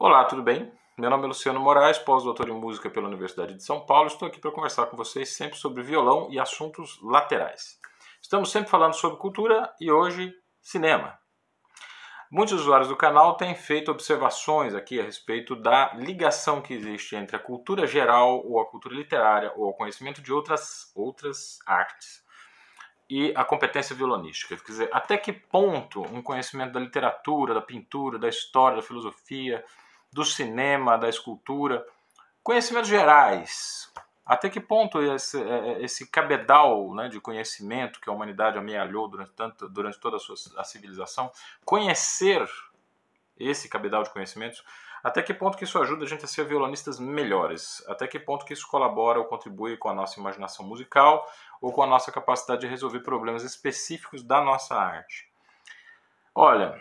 Olá, tudo bem? Meu nome é Luciano Moraes, pós-doutor em música pela Universidade de São Paulo. Estou aqui para conversar com vocês sempre sobre violão e assuntos laterais. Estamos sempre falando sobre cultura e hoje cinema. Muitos usuários do canal têm feito observações aqui a respeito da ligação que existe entre a cultura geral ou a cultura literária ou o conhecimento de outras, outras artes e a competência violonística. Quer dizer, até que ponto um conhecimento da literatura, da pintura, da história, da filosofia, do cinema, da escultura, conhecimentos gerais. Até que ponto esse, é, é, esse cabedal né, de conhecimento que a humanidade amealhou durante, tanto, durante toda a, sua, a civilização, conhecer esse cabedal de conhecimentos, até que ponto que isso ajuda a gente a ser violonistas melhores? Até que ponto que isso colabora ou contribui com a nossa imaginação musical ou com a nossa capacidade de resolver problemas específicos da nossa arte? Olha,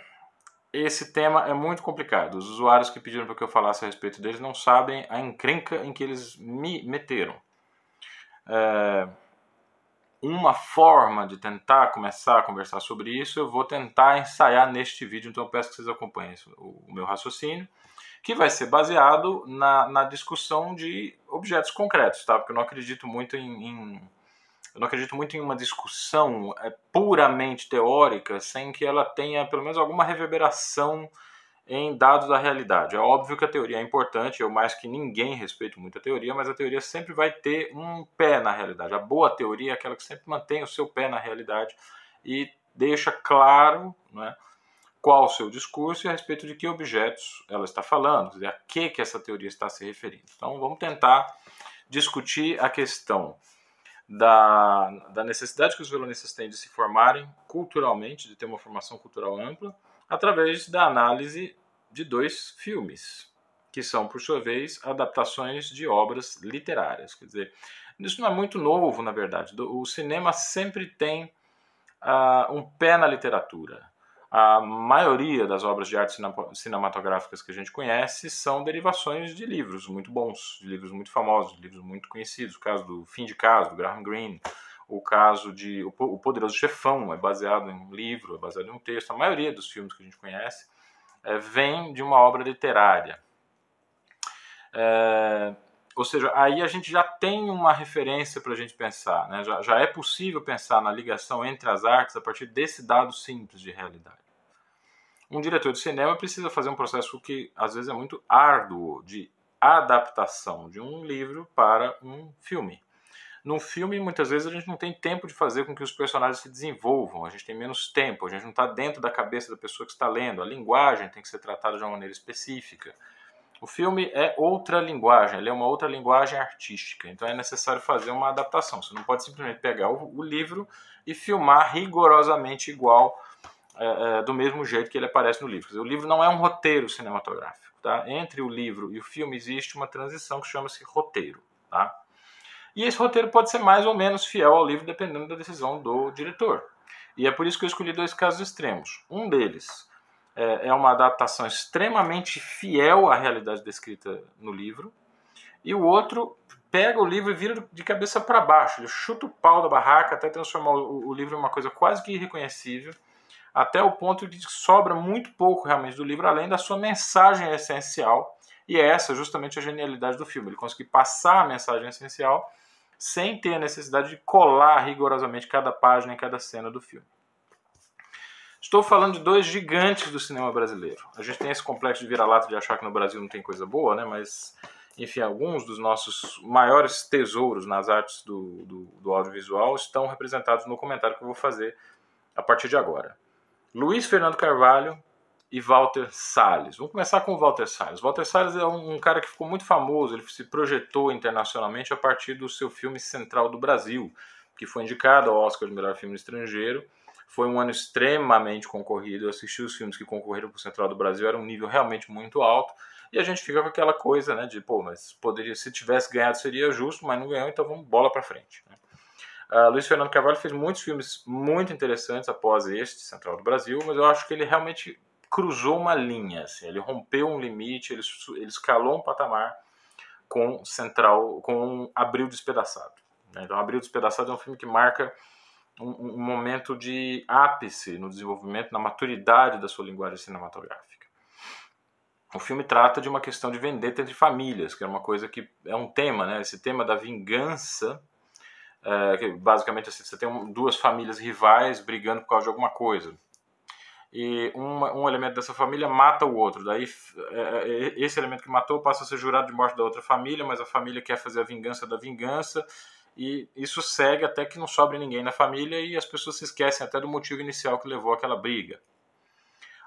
esse tema é muito complicado. Os usuários que pediram para que eu falasse a respeito deles não sabem a encrenca em que eles me meteram. É, uma forma de tentar começar a conversar sobre isso, eu vou tentar ensaiar neste vídeo, então eu peço que vocês acompanhem o meu raciocínio, que vai ser baseado na, na discussão de objetos concretos, tá? Porque eu não acredito muito em, em eu não acredito muito em uma discussão é, puramente teórica sem que ela tenha pelo menos alguma reverberação em dados da realidade. É óbvio que a teoria é importante, eu mais que ninguém respeito muito a teoria, mas a teoria sempre vai ter um pé na realidade. A boa teoria é aquela que sempre mantém o seu pé na realidade e deixa claro né, qual o seu discurso e a respeito de que objetos ela está falando, a que, que essa teoria está se referindo. Então vamos tentar discutir a questão da, da necessidade que os violonistas têm de se formarem culturalmente, de ter uma formação cultural ampla, através da análise de dois filmes, que são, por sua vez, adaptações de obras literárias. Quer dizer, isso não é muito novo, na verdade. O cinema sempre tem uh, um pé na literatura a maioria das obras de arte cinematográficas que a gente conhece são derivações de livros muito bons, de livros muito famosos, de livros muito conhecidos. O caso do Fim de Casa, do Graham Greene, o caso de O Poderoso Chefão, é baseado em um livro, é baseado em um texto. A maioria dos filmes que a gente conhece é, vem de uma obra literária. É, ou seja, aí a gente já tem uma referência para a gente pensar, né? já, já é possível pensar na ligação entre as artes a partir desse dado simples de realidade. Um diretor de cinema precisa fazer um processo que às vezes é muito árduo de adaptação de um livro para um filme. No filme, muitas vezes a gente não tem tempo de fazer com que os personagens se desenvolvam, a gente tem menos tempo, a gente não está dentro da cabeça da pessoa que está lendo, a linguagem tem que ser tratada de uma maneira específica. O filme é outra linguagem, ele é uma outra linguagem artística, então é necessário fazer uma adaptação. Você não pode simplesmente pegar o, o livro e filmar rigorosamente igual, é, é, do mesmo jeito que ele aparece no livro. O livro não é um roteiro cinematográfico. Tá? Entre o livro e o filme existe uma transição que chama-se roteiro. Tá? E esse roteiro pode ser mais ou menos fiel ao livro, dependendo da decisão do diretor. E é por isso que eu escolhi dois casos extremos. Um deles é, é uma adaptação extremamente fiel à realidade descrita no livro, e o outro pega o livro e vira de cabeça para baixo, ele chuta o pau da barraca até transformar o, o livro em uma coisa quase que irreconhecível, até o ponto de que sobra muito pouco realmente do livro, além da sua mensagem essencial, e é essa justamente a genialidade do filme, ele conseguir passar a mensagem essencial sem ter a necessidade de colar rigorosamente cada página em cada cena do filme. Estou falando de dois gigantes do cinema brasileiro. A gente tem esse complexo de vira-lata de achar que no Brasil não tem coisa boa, né? Mas, enfim, alguns dos nossos maiores tesouros nas artes do, do, do audiovisual estão representados no comentário que eu vou fazer a partir de agora. Luiz Fernando Carvalho e Walter Salles. Vamos começar com o Walter Salles. Walter Salles é um, um, cara que ficou muito famoso, ele se projetou internacionalmente a partir do seu filme Central do Brasil, que foi indicado ao Oscar de melhor filme estrangeiro foi um ano extremamente concorrido. Eu assisti os filmes que concorreram para o Central do Brasil, era um nível realmente muito alto. E a gente fica com aquela coisa, né, de, pô, mas poderia, se tivesse ganhado seria justo, mas não ganhou, então vamos bola para frente. Né? Uh, Luiz Fernando Carvalho fez muitos filmes muito interessantes após este, Central do Brasil, mas eu acho que ele realmente cruzou uma linha, assim, ele rompeu um limite, ele, ele escalou um patamar com Central, com Abril Despedaçado. Né? Então, Abril Despedaçado é um filme que marca um, momento de ápice no desenvolvimento, na maturidade da sua linguagem cinematográfica. o filme trata de uma questão de vendetta entre famílias, que é uma coisa que é um tema, né? Esse tema da vingança, é, que basicamente assim, você tem duas famílias rivais brigando por causa de alguma coisa. E um, um elemento dessa família mata o outro. Daí é, é, esse elemento que matou passa a ser jurado de morte da outra família, mas a família quer fazer a vingança da vingança. E isso segue até que não sobre ninguém na família e as pessoas se esquecem até do motivo inicial que levou àquela briga.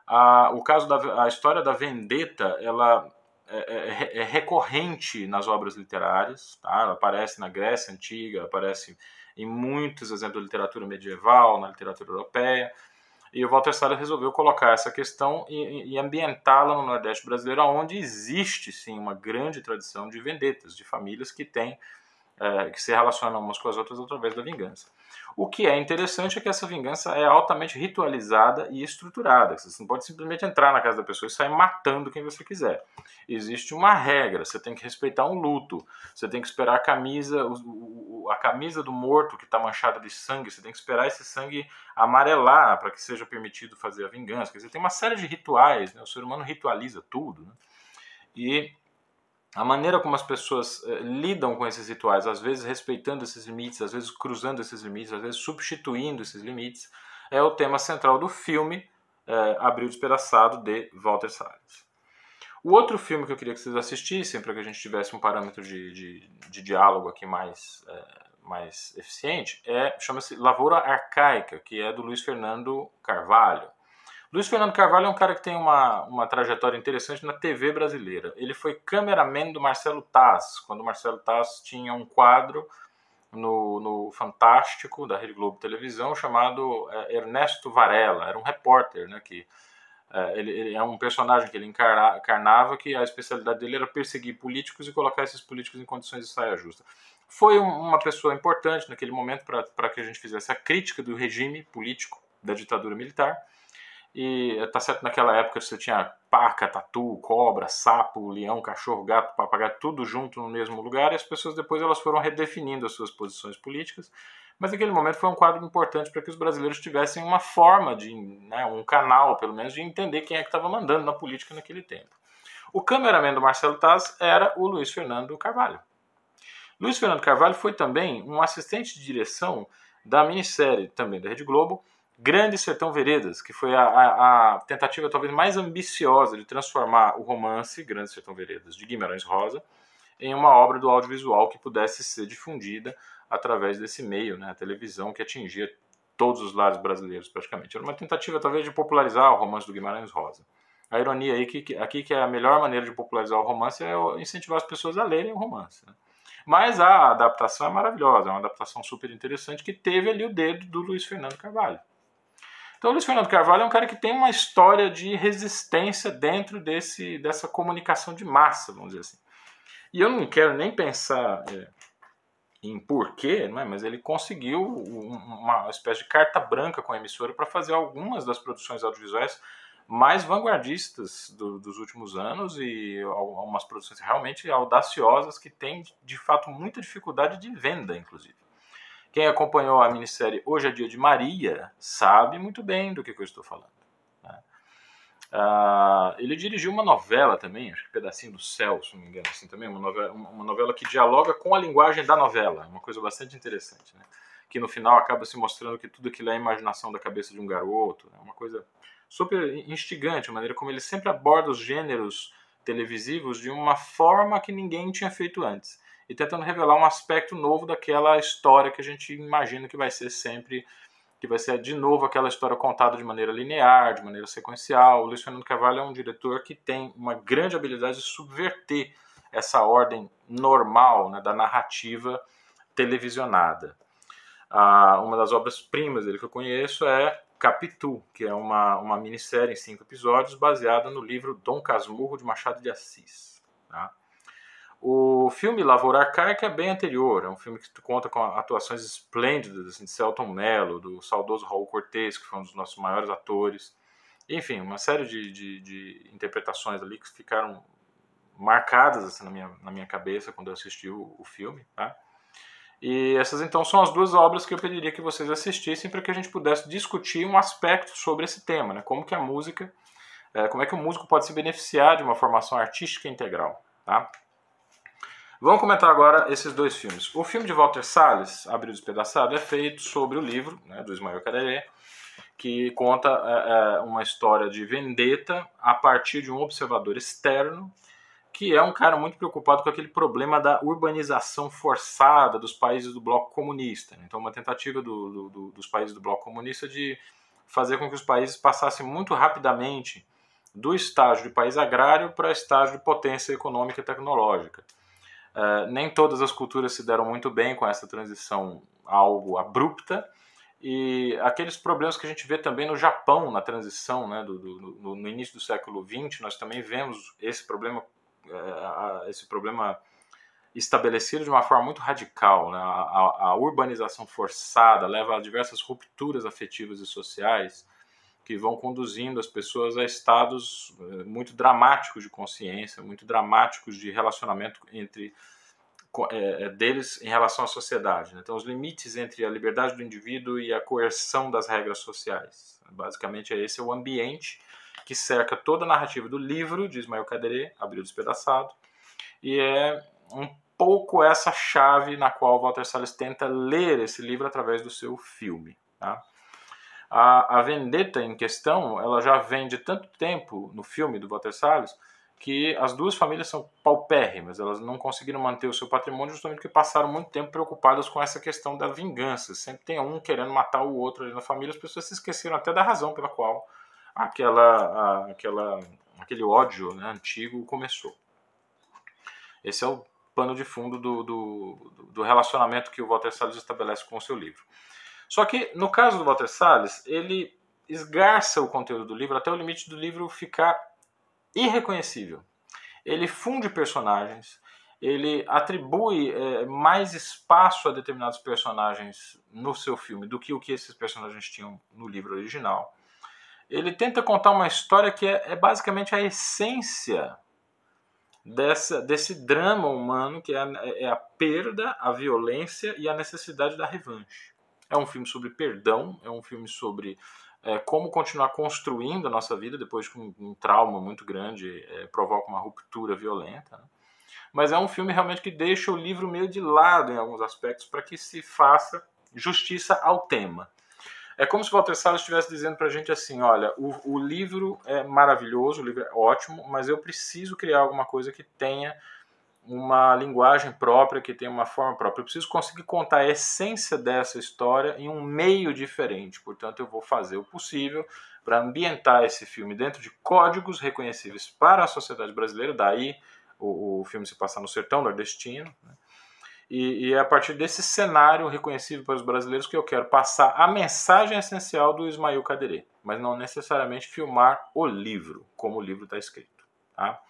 A, o caso da a história da vendetta, ela é, é, é, recorrente nas obras literárias, tá? ela aparece na Grécia Antiga, aparece em muitos exemplos da literatura medieval, na literatura europeia, e o Walter Salles resolveu colocar essa questão e, e ambientá-la no Nordeste brasileiro, onde existe sim uma grande tradição de vendetas, de famílias que têm é, que se relacionam umas com as outras através da vingança. O que é interessante é que essa vingança é altamente ritualizada e estruturada. Você não pode simplesmente entrar na casa da pessoa e sair matando quem você quiser. Existe uma regra, você tem que respeitar um luto, você tem que esperar a camisa, a camisa do morto que está manchada de sangue, você tem que esperar esse sangue amarelar para que seja permitido fazer a vingança. Quer dizer, tem uma série de rituais, né? o ser humano ritualiza tudo. Né? E a maneira como as pessoas eh, lidam com esses rituais, às vezes respeitando esses limites, às vezes cruzando esses limites, às vezes substituindo esses limites, é o tema central do filme eh, Abril Despedaçado de Walter Salles. O outro filme que eu queria que vocês assistissem, para que a gente tivesse um parâmetro de, de, de diálogo aqui mais, eh, mais eficiente, é chama-se Lavoura Arcaica, que é do Luiz Fernando Carvalho. Luiz Fernando Carvalho é um cara que tem uma, uma trajetória interessante na TV brasileira. Ele foi cameraman do Marcelo Taz, quando o Marcelo Taz tinha um quadro no, no Fantástico, da Rede Globo Televisão, chamado é, Ernesto Varela. Era um repórter, né, que é, ele, ele, é um personagem que ele encarna, encarnava que a especialidade dele era perseguir políticos e colocar esses políticos em condições de saia justa. Foi um, uma pessoa importante naquele momento para que a gente fizesse a crítica do regime político da ditadura militar e tá certo, naquela época você tinha paca, tatu, cobra, sapo, leão, cachorro, gato, papagaio, tudo junto no mesmo lugar, e as pessoas depois elas foram redefinindo as suas posições políticas. Mas naquele momento foi um quadro importante para que os brasileiros tivessem uma forma de, né, um canal, pelo menos, de entender quem é que estava mandando na política naquele tempo. O cameraman do Marcelo Taz era o Luiz Fernando Carvalho. Luiz Fernando Carvalho foi também um assistente de direção da minissérie, também da Rede Globo, Grande Sertão Veredas, que foi a, a, a, tentativa talvez mais ambiciosa de transformar o romance Grande Sertão Veredas de Guimarães Rosa em uma obra do audiovisual que pudesse ser difundida através desse meio, né, a televisão, que atingia todos os lares brasileiros praticamente. Era uma tentativa talvez de popularizar o romance do Guimarães Rosa. A ironia aí que, aqui que é a melhor maneira de popularizar o romance é incentivar as pessoas a lerem o romance. Né? Mas a adaptação é maravilhosa, é uma adaptação super interessante que teve ali o dedo do Luiz Fernando Carvalho. Então, Luiz Fernando Carvalho é um cara que tem uma história de resistência dentro desse, dessa comunicação de massa, vamos dizer assim. E eu não quero nem pensar é, em porquê, né, mas ele conseguiu uma espécie de carta branca com a emissora para fazer algumas das produções audiovisuais mais vanguardistas do, dos últimos anos e algumas produções realmente audaciosas que têm, de fato, muita dificuldade de venda, inclusive. Quem acompanhou a minissérie Hoje é Dia de Maria sabe muito bem do que, que eu estou falando. Né? Uh, ele dirigiu uma novela também, acho que Pedacinho do Céu, se não me engano, assim, também, uma novela, uma novela que dialoga com a linguagem da novela, uma coisa bastante interessante, né? que no final acaba se mostrando que tudo aquilo é a imaginação da cabeça de um garoto, né? uma coisa super instigante, a maneira como ele sempre aborda os gêneros televisivos de uma forma que ninguém tinha feito antes e tentando revelar um aspecto novo daquela história que a gente imagina que vai ser sempre, que vai ser de novo aquela história contada de maneira linear, de maneira sequencial. O Luiz Fernando Carvalho é um diretor que tem uma grande habilidade de subverter essa ordem normal né, da narrativa televisionada. Ah, uma das obras-primas dele que eu conheço é Capitu, que é uma, uma minissérie em cinco episódios baseada no livro Dom Casmurro de Machado de Assis. Tá? O filme Lavoura Arcaica é bem anterior, é um filme que conta com atuações esplêndidas assim, de Celton Mello, do saudoso Raul Cortez, que foi um dos nossos maiores atores. Enfim, uma série de, de, de interpretações ali que ficaram marcadas assim, na, minha, na minha cabeça quando eu assisti o, o filme. Tá? E essas então são as duas obras que eu pediria que vocês assistissem para que a gente pudesse discutir um aspecto sobre esse tema, né? como que a música é, como é que o músico pode se beneficiar de uma formação artística integral. Tá? Vamos comentar agora esses dois filmes. O filme de Walter Salles, Abril Despedaçado, é feito sobre o livro né, do Ismael Caderé, que conta é, é, uma história de vendetta a partir de um observador externo que é um cara muito preocupado com aquele problema da urbanização forçada dos países do bloco comunista. Então, uma tentativa do, do, dos países do bloco comunista de fazer com que os países passassem muito rapidamente do estágio de país agrário para estágio de potência econômica e tecnológica. Uh, nem todas as culturas se deram muito bem com essa transição algo abrupta, e aqueles problemas que a gente vê também no Japão, na transição, né, do, do, no início do século XX, nós também vemos esse problema é, esse problema estabelecido de uma forma muito radical. Né? A, a, urbanização forçada leva a diversas rupturas afetivas e sociais que vão conduzindo as pessoas a estados é, muito dramáticos de consciência, muito dramáticos de relacionamento entre é, deles em relação à sociedade. Né? Então, os limites entre a liberdade do indivíduo e a coerção das regras sociais. Basicamente, esse é o ambiente que cerca toda a narrativa do livro de Ismael Caderê, Abril Despedaçado, e é um pouco essa chave na qual Walter Salles tenta ler esse livro através do seu filme. Tá? A, a vendetta em questão, ela já vem de tanto tempo no filme do Walter Salles, que as duas famílias são paupérrimas, elas não conseguiram manter o seu patrimônio justamente porque passaram muito tempo preocupadas com essa questão da vingança. Sempre tem um querendo matar o outro ali na família, as pessoas se esqueceram até da razão pela qual aquela, aquela, aquele ódio né, antigo começou. Esse é o pano de fundo do, do, do, relacionamento que o Walter Salles estabelece com o seu livro. Só que, no caso do Walter Salles, ele esgarça o conteúdo do livro até o limite do livro ficar irreconhecível. Ele funde personagens, ele atribui é, mais espaço a determinados personagens no seu filme do que o que esses personagens tinham no livro original ele tenta contar uma história que é, é basicamente a essência dessa, desse drama humano, que é a, é a, perda, a violência e a necessidade da revanche. É um filme sobre perdão, é um filme sobre é, como continuar construindo a nossa vida depois que um, um trauma muito grande é, provoca uma ruptura violenta. Né? Mas é um filme realmente que deixa o livro meio de lado em alguns aspectos para que se faça justiça ao tema. É como se Walter Salles estivesse dizendo para a gente assim: olha, o, o, livro é maravilhoso, o livro é ótimo, mas eu preciso criar alguma coisa que tenha uma linguagem própria, que tenha uma forma própria. Eu preciso conseguir contar a essência dessa história em um meio diferente. Portanto, eu vou fazer o possível para ambientar esse filme dentro de códigos reconhecíveis para a sociedade brasileira. Daí o, o filme se passa no sertão nordestino. Né? E, e, é a partir desse cenário reconhecível para os brasileiros que eu quero passar a mensagem essencial do Ismael Caderê, mas não necessariamente filmar o livro, como o livro está escrito. Tá?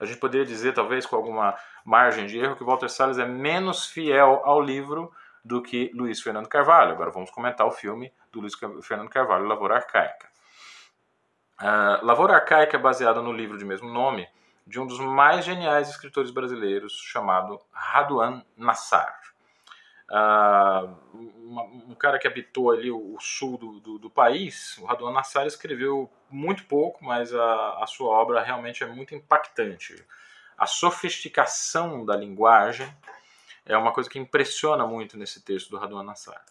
A gente poderia dizer, talvez com alguma margem de erro, que Walter Salles é menos fiel ao livro do que Luiz Fernando Carvalho. Agora vamos comentar o filme do Luiz Fernando Carvalho, Lavoura Arcaica. Uh, Lavoura Arcaica é baseada no livro de mesmo nome, de um dos mais geniais escritores brasileiros, chamado Raduan Nassar. Uh, um cara que habitou ali o, sul do, do, do, país, o Raduan Nassar escreveu muito pouco, mas a, a sua obra realmente é muito impactante. A sofisticação da linguagem é uma coisa que impressiona muito nesse texto do Raduan Nassar.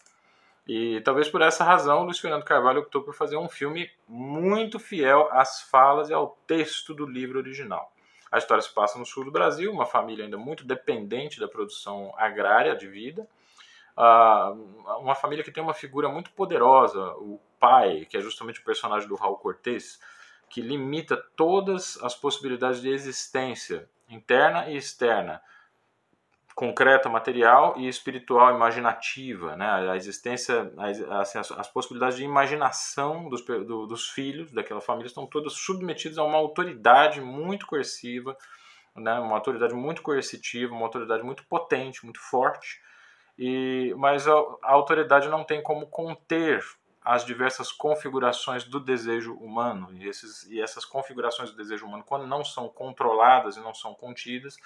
E talvez por essa razão, Luiz Fernando Carvalho optou por fazer um filme muito fiel às falas e ao texto do livro original. A história se passa no sul do Brasil, uma família ainda muito dependente da produção agrária de vida. Uma família que tem uma figura muito poderosa, o pai, que é justamente o personagem do Raul Cortez, que limita todas as possibilidades de existência interna e externa concreta, material e espiritual, imaginativa, né? A existência, assim, as, as, possibilidades de imaginação dos, do, dos filhos daquela família estão todas submetidas a uma autoridade muito coerciva, né? Uma autoridade muito coercitiva, uma autoridade muito potente, muito forte. E mas a, a autoridade não tem como conter as diversas configurações do desejo humano e, esses, e essas configurações do desejo humano, quando não são controladas e não são contidas,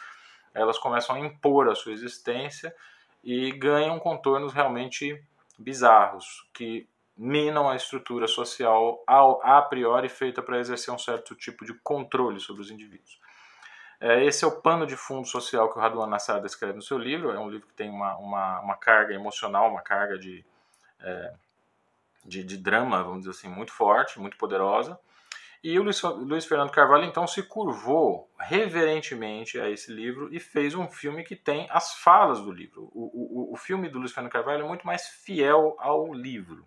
elas começam a impor a sua existência e ganham contornos realmente bizarros, que minam a estrutura social ao, a priori feita para exercer um certo tipo de controle sobre os indivíduos. É, esse é o pano de fundo social que o Raduan Nassar descreve no seu livro. É um livro que tem uma, uma, uma carga emocional, uma carga de, é, de, de, drama, vamos dizer assim, muito forte, muito poderosa. E o Luiz, Luiz, Fernando Carvalho então se curvou reverentemente a esse livro e fez um filme que tem as falas do livro. O, o, o filme do Luiz Fernando Carvalho é muito mais fiel ao livro.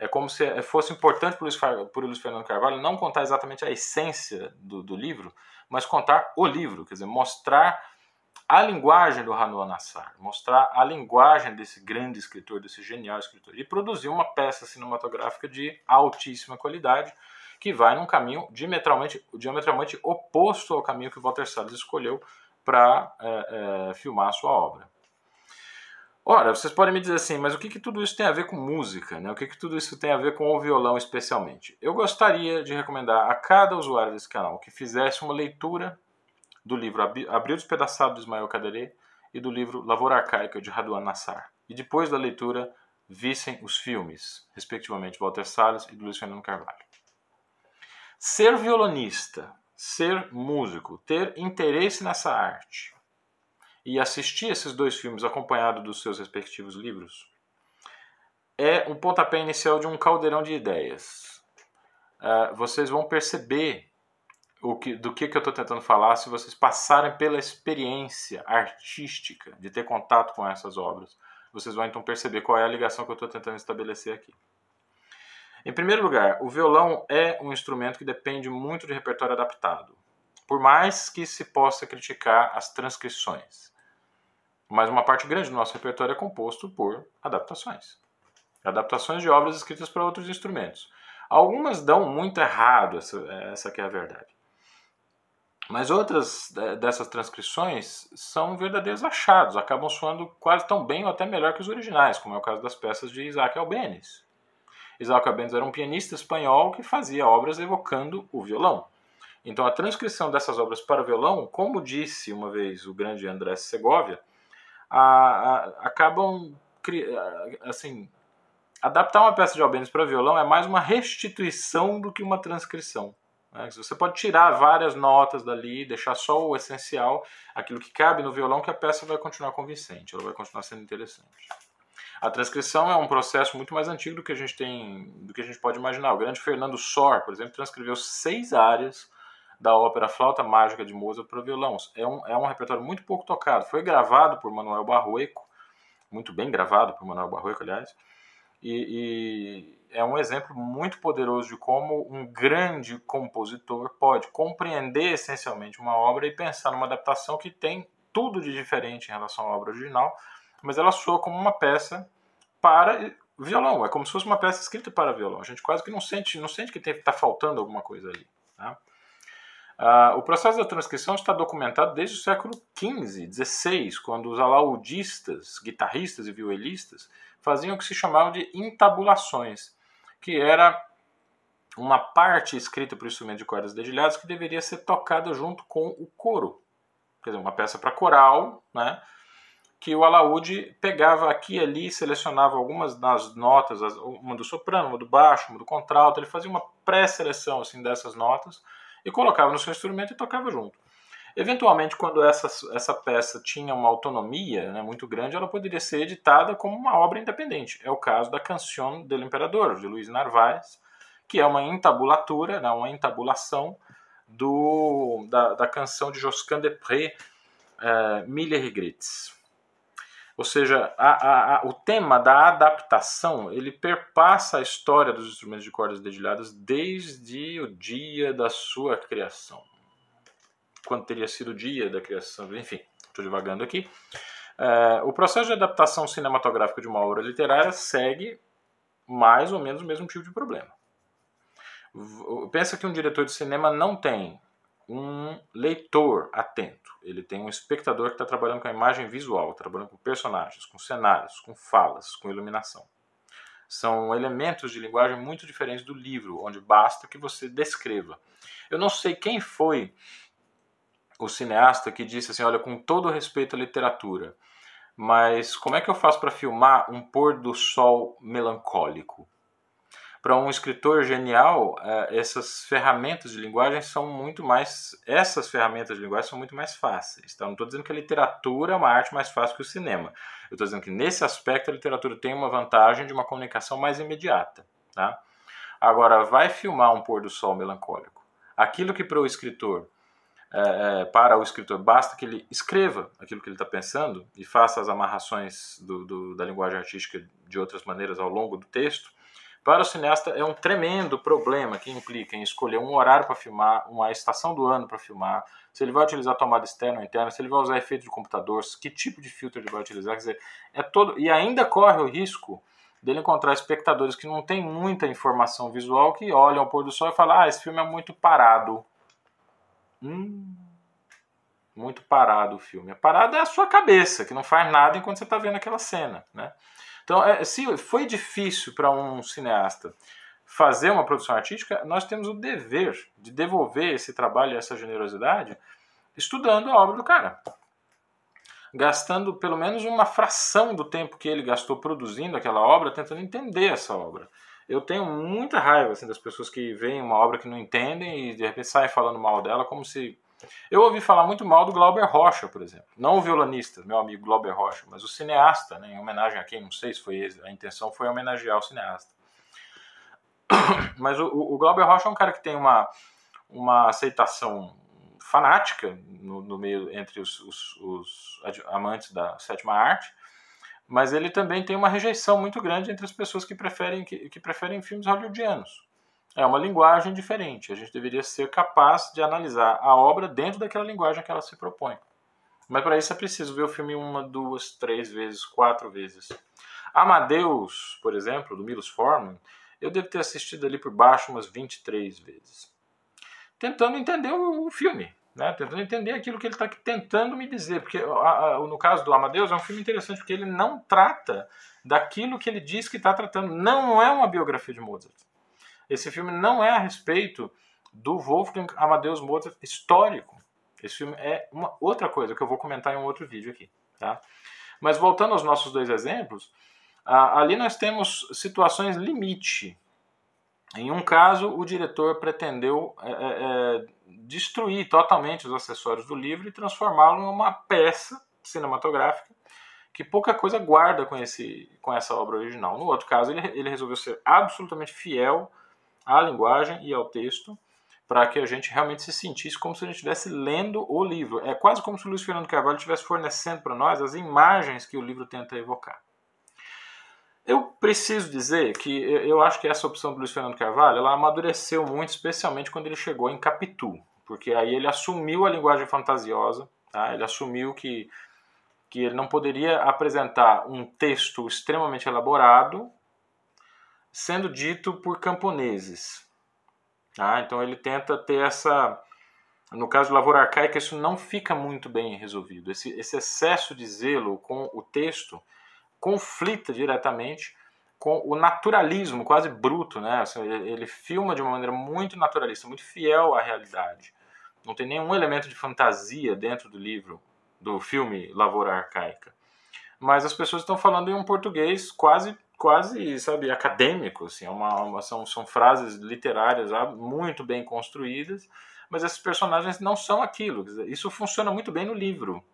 É como se fosse importante para o Luiz, Fernando Carvalho não contar exatamente a essência do, do livro, mas contar o livro, quer dizer, mostrar a linguagem do Hanou Nassar, mostrar a linguagem desse grande escritor, desse genial escritor, e produzir uma peça cinematográfica de altíssima qualidade, que vai num caminho diametralmente, diametralmente oposto ao caminho que Walter Salles escolheu para é, é, filmar a sua obra. Ora, vocês podem me dizer assim, mas o que, que tudo isso tem a ver com música? Né? O que, que tudo isso tem a ver com o violão especialmente? Eu gostaria de recomendar a cada usuário desse canal que fizesse uma leitura do livro Abril Despedaçado de Ismael Caderê e do livro Lavoura Arcaica de Raduan Nassar. E depois da leitura, vissem os filmes, respectivamente, Walter Salles e do Luiz Fernando Carvalho. Ser violonista, ser músico, ter interesse nessa arte, e assistir esses dois filmes acompanhado dos seus respectivos livros é um pontapé inicial de um caldeirão de ideias. Uh, vocês vão perceber o que, do que, que eu estou tentando falar se vocês passarem pela experiência artística de ter contato com essas obras. Vocês vão então perceber qual é a ligação que eu estou tentando estabelecer aqui. Em primeiro lugar, o violão é um instrumento que depende muito de repertório adaptado. Por mais que se possa criticar as transcrições mas uma parte grande do nosso repertório é composto por adaptações. Adaptações de obras escritas para outros instrumentos. Algumas dão muito errado, essa, essa que é a verdade. Mas outras dessas transcrições são verdadeiros achados, acabam soando quase tão bem ou até melhor que os originais, como é o caso das peças de Isaac Albéniz. Isaac Albéniz era um pianista espanhol que fazia obras evocando o violão. Então a transcrição dessas obras para o violão, como disse uma vez o grande André Segovia, a, a, acabam assim adaptar uma peça de Albéniz para violão é mais uma restituição do que uma transcrição. Né? Você pode tirar várias notas dali, deixar só o essencial, aquilo que cabe no violão, que a peça vai continuar convincente, ela vai continuar sendo interessante. A transcrição é um processo muito mais antigo do que a gente tem, do que a gente pode imaginar. O grande Fernando Sor, por exemplo, transcreveu seis áreas da ópera Flauta Mágica de Mozart para violão. É um, é um repertório muito pouco tocado. Foi gravado por Manuel Barroeco, muito bem gravado por Manuel Barroeco, aliás, e, e é um exemplo muito poderoso de como um grande compositor pode compreender essencialmente uma obra e pensar numa adaptação que tem tudo de diferente em relação à obra original, mas ela soa como uma peça para violão. É como se fosse uma peça escrita para violão. A gente quase que não sente, não sente que está faltando alguma coisa ali. Tá? Uh, o processo da transcrição está documentado desde o século XV, XVI, quando os alaudistas, guitarristas e violinistas faziam o que se chamava de intabulações, que era uma parte escrita para o instrumento de cordas dedilhadas que deveria ser tocada junto com o coro. Quer dizer, uma peça para coral, né? que o alaúde pegava aqui e ali, selecionava algumas das notas, uma do soprano, uma do baixo, uma do contralto, ele fazia uma pré-seleção assim, dessas notas, e colocava no seu instrumento e tocava junto. Eventualmente, quando essa, essa peça tinha uma autonomia né, muito grande, ela poderia ser editada como uma obra independente. É o caso da Canção do Imperador, de Luiz Narvaez, que é uma entabulatura, né, uma entabulação do, da, da canção de Josquin de uh, Mille Regrets. Ou seja, a, a, a, o tema da adaptação ele perpassa a história dos instrumentos de cordas dedilhadas desde o dia da sua criação. Quando teria sido o dia da criação, enfim, estou divagando aqui. É, o processo de adaptação cinematográfica de uma obra literária segue mais ou menos o mesmo tipo de problema. Pensa que um diretor de cinema não tem um leitor atento, ele tem um espectador que está trabalhando com a imagem visual, trabalhando com personagens, com cenários, com falas, com iluminação. São elementos de linguagem muito diferentes do livro, onde basta que você descreva. Eu não sei quem foi o cineasta que disse assim: olha, com todo respeito à literatura, mas como é que eu faço para filmar um pôr do sol melancólico? Para um escritor genial, é, essas ferramentas de linguagem são muito mais. Essas ferramentas de linguagem são muito mais fáceis. Então, não estou dizendo que a literatura é uma arte mais fácil que o cinema. Eu estou dizendo que nesse aspecto a literatura tem uma vantagem de uma comunicação mais imediata. Tá? Agora, vai filmar um pôr do sol melancólico. Aquilo que para o escritor, é, é, para o escritor, basta que ele escreva aquilo que ele está pensando e faça as amarrações do, do, da linguagem artística de outras maneiras ao longo do texto para o cineasta é um tremendo problema que implica em escolher um horário para filmar, uma estação do ano para filmar, se ele vai utilizar tomada externa ou interna, se ele vai usar efeito de computador, que tipo de filtro ele vai utilizar, quer dizer, é todo e ainda corre o risco dele encontrar espectadores que não têm muita informação visual que olham o pôr do sol e falam: "Ah, esse filme é muito parado". Hum, muito parado o filme. Parado é a sua cabeça, que não faz nada enquanto você está vendo aquela cena, né? Então, é, se foi difícil para um cineasta fazer uma produção artística, nós temos o dever de devolver esse trabalho e essa generosidade estudando a obra do cara. Gastando pelo menos uma fração do tempo que ele gastou produzindo aquela obra, tentando entender essa obra. Eu tenho muita raiva assim, das pessoas que veem uma obra que não entendem e de repente saem falando mal dela como se eu ouvi falar muito mal do Glauber Rocha, por exemplo. Não o violonista, meu amigo Glauber Rocha, mas o cineasta, né, em homenagem a quem, não sei se foi a intenção foi homenagear o cineasta. Mas o, o Glauber Rocha é um cara que tem uma, uma aceitação fanática no, no meio entre os, os, os, amantes da sétima arte, mas ele também tem uma rejeição muito grande entre as pessoas que preferem, que, que preferem filmes hollywoodianos. É uma linguagem diferente. A gente deveria ser capaz de analisar a obra dentro daquela linguagem que ela se propõe. Mas para isso é preciso ver o filme uma, duas, três vezes, quatro vezes. Amadeus, por exemplo, do Milos Forman, eu devo ter assistido ali por baixo umas 23 vezes. Tentando entender o filme, né? tentando entender aquilo que ele está tentando me dizer. Porque no caso do Amadeus é um filme interessante porque ele não trata daquilo que ele diz que está tratando. Não é uma biografia de Mozart. Esse filme não é a respeito do Wolfgang Amadeus Mozart histórico. Esse filme é uma outra coisa que eu vou comentar em um outro vídeo aqui. Tá? Mas voltando aos nossos dois exemplos, ali nós temos situações limite. Em um caso, o diretor pretendeu é, é, é, destruir totalmente os acessórios do livro e transformá-lo em uma peça cinematográfica que pouca coisa guarda com, esse, com essa obra original. No outro caso, ele, ele resolveu ser absolutamente fiel à linguagem e ao texto para que a gente realmente se sentisse como se a gente estivesse lendo o livro. É quase como se o Luiz Fernando Carvalho estivesse fornecendo para nós as imagens que o livro tenta evocar. Eu preciso dizer que eu acho que essa opção do Luiz Fernando Carvalho ela amadureceu muito, especialmente quando ele chegou em Capitu, porque aí ele assumiu a linguagem fantasiosa, tá? ele assumiu que, que ele não poderia apresentar um texto extremamente elaborado sendo dito por camponeses. Tá? Então ele tenta ter essa. No caso de Lavoura Arcaica, isso não fica muito bem resolvido. Esse, esse excesso de zelo com o texto conflita diretamente com o naturalismo quase bruto. Né? Assim, ele, ele filma de uma maneira muito naturalista, muito fiel à realidade. Não tem nenhum elemento de fantasia dentro do livro, do filme Lavoura Arcaica. Mas as pessoas estão falando em um português quase quase, sabe, acadêmico, assim, é uma, uma, são, são frases literárias muito bem construídas, mas esses personagens não são aquilo. Isso funciona muito bem no livro,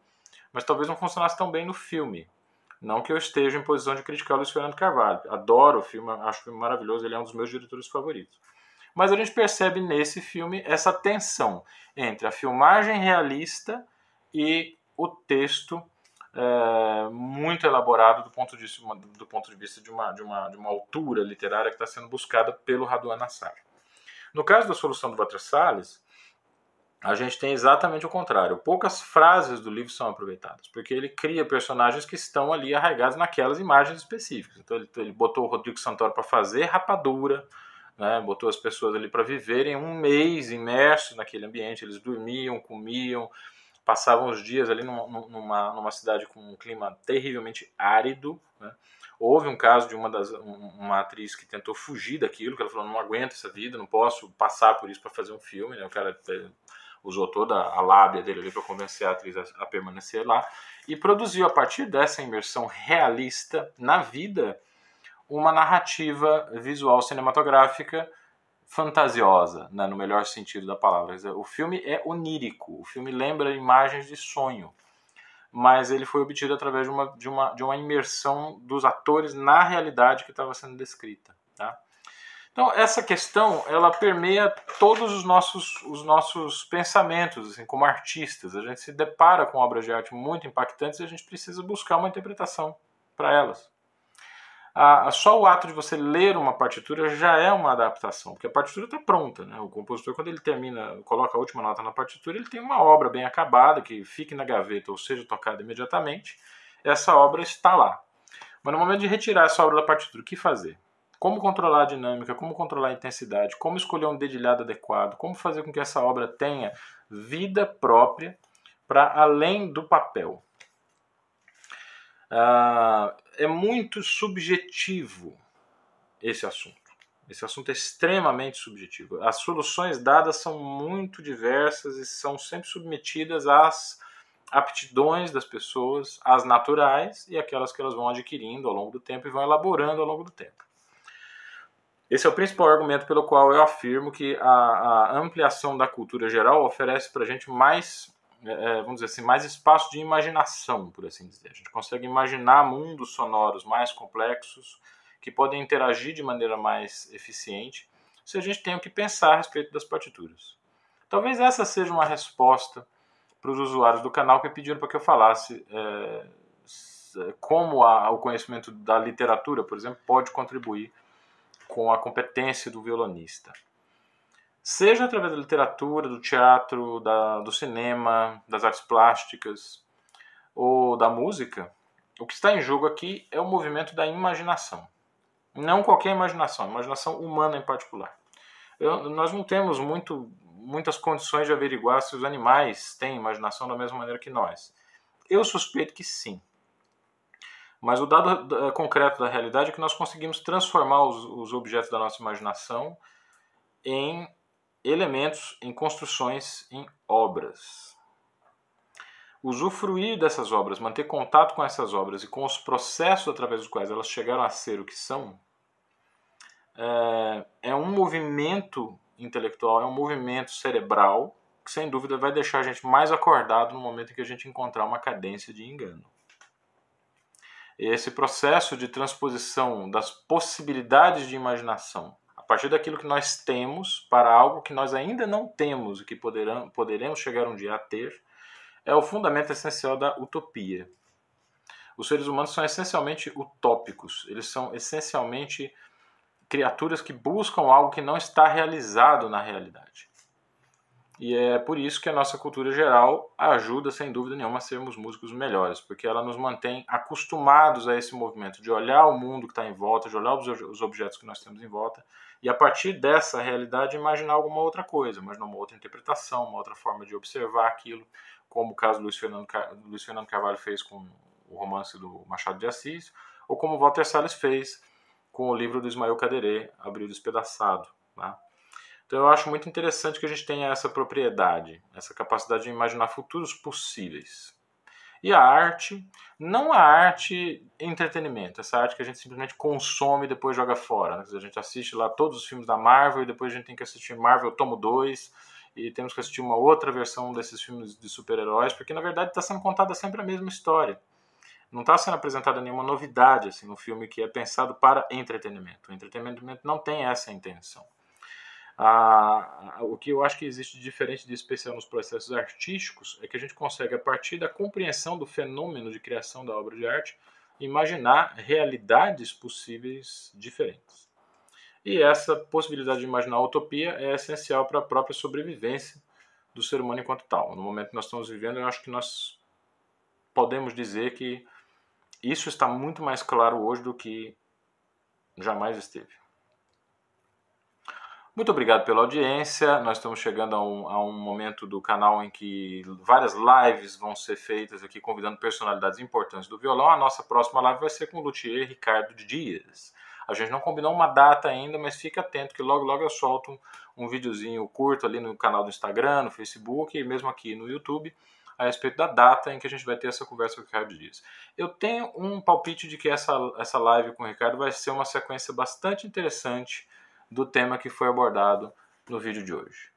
mas talvez não funcionasse tão bem no filme. Não que eu esteja em posição de criticar o Luiz Fernando Carvalho. Adoro o filme, acho o filme maravilhoso, ele é um dos meus diretores favoritos. Mas a gente percebe nesse filme essa tensão entre a filmagem realista e o texto é, muito elaborado do ponto de vista, do ponto de, vista de, uma, de, uma, de uma altura literária que está sendo buscada pelo Raduan Nassar. No caso da solução do Salles, a gente tem exatamente o contrário. Poucas frases do livro são aproveitadas, porque ele cria personagens que estão ali arraigados naquelas imagens específicas. Então ele, ele botou o Rodrigo Santoro para fazer rapadura, né, botou as pessoas ali para viverem um mês imersos naquele ambiente. Eles dormiam, comiam, passavam os dias ali numa, numa, cidade com um clima terrivelmente árido. Né? Houve um caso de uma, das, uma atriz que tentou fugir daquilo, que ela falou: não aguento essa vida, não posso passar por isso para fazer um filme. Né? O cara eh, usou toda a lábia dele ali para convencer a atriz a, a, permanecer lá e produziu a partir dessa imersão realista na vida uma narrativa visual cinematográfica fantasiosa, né, no melhor sentido da palavra. O filme é onírico, o filme lembra imagens de sonho, mas ele foi obtido através de uma, de uma, de uma imersão dos atores na realidade que estava sendo descrita. Tá? Então, essa questão, ela permeia todos os nossos, os nossos pensamentos, assim, como artistas. A gente se depara com obras de arte muito impactantes e a gente precisa buscar uma interpretação para elas. Ah, só o ato de você ler uma partitura já é uma adaptação, porque a partitura está pronta. Né? O compositor, quando ele termina, coloca a última nota na partitura, ele tem uma obra bem acabada, que fique na gaveta ou seja tocada imediatamente. Essa obra está lá. Mas no momento de retirar essa obra da partitura, o que fazer? como controlar a dinâmica, como controlar a intensidade, como escolher um dedilhado adequado, como fazer com que essa obra tenha vida própria para além do papel. Ah, é muito subjetivo esse assunto. Esse assunto é extremamente subjetivo. As soluções dadas são muito diversas e são sempre submetidas às aptidões das pessoas, as naturais e aquelas que elas vão adquirindo ao longo do tempo e vão elaborando ao longo do tempo. Esse é o principal argumento pelo qual eu afirmo que a, a ampliação da cultura geral oferece para a gente mais, é, é, vamos dizer assim, mais espaço de imaginação, por assim dizer. A gente consegue imaginar mundos sonoros mais complexos que podem interagir de maneira mais eficiente se a gente tem o que pensar a respeito das partituras. Talvez essa seja uma resposta para os usuários do canal que pediram para que eu falasse é, como a, o conhecimento da literatura, por exemplo, pode contribuir com a competência do violonista. Seja através da literatura, do teatro, da, do cinema, das artes plásticas ou da música, o que está em jogo aqui é o movimento da imaginação. Não qualquer imaginação, imaginação humana em particular. Eu, nós não temos muito, muitas condições de averiguar se os animais têm imaginação da mesma maneira que nós. Eu suspeito que sim. Mas o dado concreto da realidade é que nós conseguimos transformar os, os objetos da nossa imaginação em elementos, em construções, em obras. Usufruir dessas obras, manter contato com essas obras e com os processos através dos quais elas chegaram a ser o que são, é, é um movimento intelectual, é um movimento cerebral que, sem dúvida, vai deixar a gente mais acordado no momento em que a gente encontrar uma cadência de engano esse processo de transposição das possibilidades de imaginação partir daquilo que nós temos para algo que nós ainda não temos e que poderão, poderemos chegar um dia a ter, é o fundamento essencial da utopia. Os seres humanos são essencialmente utópicos, eles são essencialmente criaturas que buscam algo que não está realizado na realidade. E é por isso que a nossa cultura geral ajuda, sem dúvida nenhuma, a sermos músicos melhores, porque ela nos mantém acostumados a esse movimento de olhar o mundo que está em volta, de olhar os objetos que nós temos em volta, e a partir dessa realidade imaginar alguma outra coisa, imaginar uma outra interpretação, uma outra forma de observar aquilo, como o caso do Luiz Fernando, Luiz Fernando Carvalho fez com o romance do Machado de Assis, ou como Walter Salles fez com o livro do Ismael Caderê, Abril Despedaçado. Né? Então eu acho muito interessante que a gente tenha essa propriedade, essa capacidade de imaginar futuros possíveis. E a arte, não a arte entretenimento, essa arte que a gente simplesmente consome e depois joga fora. Né? A gente assiste lá todos os filmes da Marvel e depois a gente tem que assistir Marvel Tomo 2 e temos que assistir uma outra versão desses filmes de super-heróis, porque na verdade está sendo contada sempre a mesma história. Não está sendo apresentada nenhuma novidade assim, no filme que é pensado para entretenimento. O entretenimento não tem essa intenção. A, a, o que eu acho que existe de diferente de especial nos processos artísticos é que a gente consegue, a partir da compreensão do fenômeno de criação da obra de arte, imaginar realidades possíveis diferentes. E essa possibilidade de imaginar a utopia é essencial para a própria sobrevivência do ser humano enquanto tal. No momento que nós estamos vivendo, eu acho que nós podemos dizer que isso está muito mais claro hoje do que jamais esteve. Muito obrigado pela audiência. Nós estamos chegando a um, a um, momento do canal em que várias lives vão ser feitas aqui, convidando personalidades importantes do violão. A nossa próxima live vai ser com o luthier Ricardo Dias. A gente não combinou uma data ainda, mas fique atento que logo logo eu solto um, um videozinho curto ali no canal do Instagram, no Facebook e mesmo aqui no YouTube, a respeito da data em que a gente vai ter essa conversa com o Ricardo Dias. Eu tenho um palpite de que essa, essa live com o Ricardo vai ser uma sequência bastante interessante do tema que foi abordado no vídeo de hoje.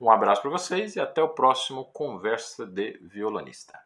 Um abraço para vocês e até o próximo Conversa de Violonista.